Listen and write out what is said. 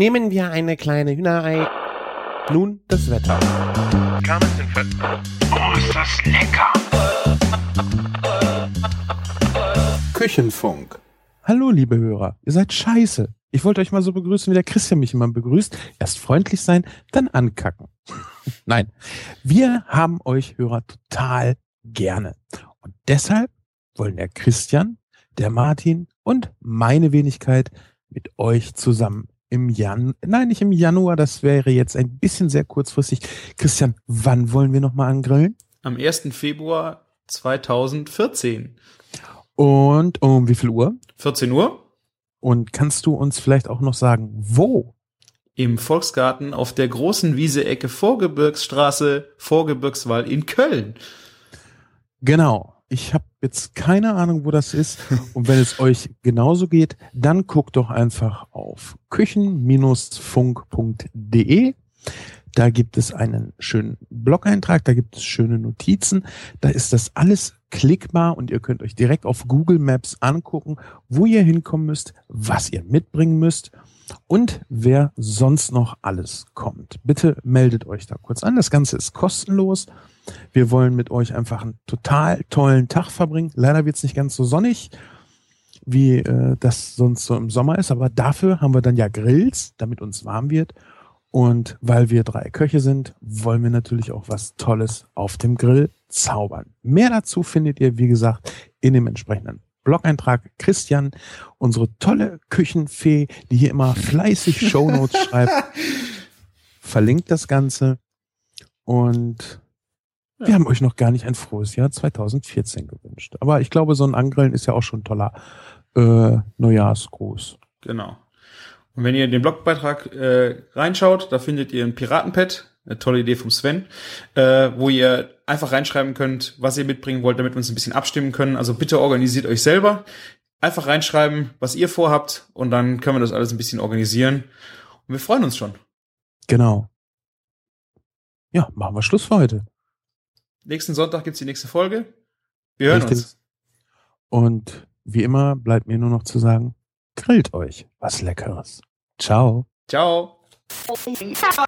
Nehmen wir eine kleine Hühnerei. Nun das Wetter. Oh, ist das lecker! Küchenfunk. Hallo, liebe Hörer. Ihr seid scheiße. Ich wollte euch mal so begrüßen, wie der Christian mich immer begrüßt. Erst freundlich sein, dann ankacken. Nein. Wir haben euch Hörer total gerne. Und deshalb wollen der Christian, der Martin und meine Wenigkeit mit euch zusammen im Jan, nein, nicht im Januar, das wäre jetzt ein bisschen sehr kurzfristig. Christian, wann wollen wir nochmal angrillen? Am 1. Februar 2014. Und um wie viel Uhr? 14 Uhr Und kannst du uns vielleicht auch noch sagen, wo? im Volksgarten auf der großen Wiese-Ecke Vorgebirgsstraße, Vorgebirgswall in Köln. Genau. Ich habe jetzt keine Ahnung, wo das ist. Und wenn es euch genauso geht, dann guckt doch einfach auf küchen-funk.de. Da gibt es einen schönen Blog-Eintrag, da gibt es schöne Notizen. Da ist das alles klickbar und ihr könnt euch direkt auf Google Maps angucken, wo ihr hinkommen müsst, was ihr mitbringen müsst und wer sonst noch alles kommt. Bitte meldet euch da kurz an. Das Ganze ist kostenlos. Wir wollen mit euch einfach einen total tollen Tag verbringen. Leider wird es nicht ganz so sonnig, wie äh, das sonst so im Sommer ist, aber dafür haben wir dann ja Grills, damit uns warm wird. Und weil wir drei Köche sind, wollen wir natürlich auch was Tolles auf dem Grill zaubern. Mehr dazu findet ihr, wie gesagt, in dem entsprechenden Blog-Eintrag. Christian, unsere tolle Küchenfee, die hier immer fleißig Shownotes schreibt, verlinkt das Ganze. Und wir haben euch noch gar nicht ein frohes Jahr 2014 gewünscht. Aber ich glaube, so ein Angrillen ist ja auch schon ein toller äh, Neujahrsgruß. Genau. Und wenn ihr in den Blogbeitrag äh, reinschaut, da findet ihr ein Piratenpad, eine tolle Idee vom Sven, äh, wo ihr einfach reinschreiben könnt, was ihr mitbringen wollt, damit wir uns ein bisschen abstimmen können. Also bitte organisiert euch selber. Einfach reinschreiben, was ihr vorhabt und dann können wir das alles ein bisschen organisieren. Und wir freuen uns schon. Genau. Ja, machen wir Schluss für heute. Nächsten Sonntag gibt's die nächste Folge. Wir hören Richtig. uns. Und wie immer bleibt mir nur noch zu sagen, grillt euch was Leckeres. Ciao. Ciao. Ciao.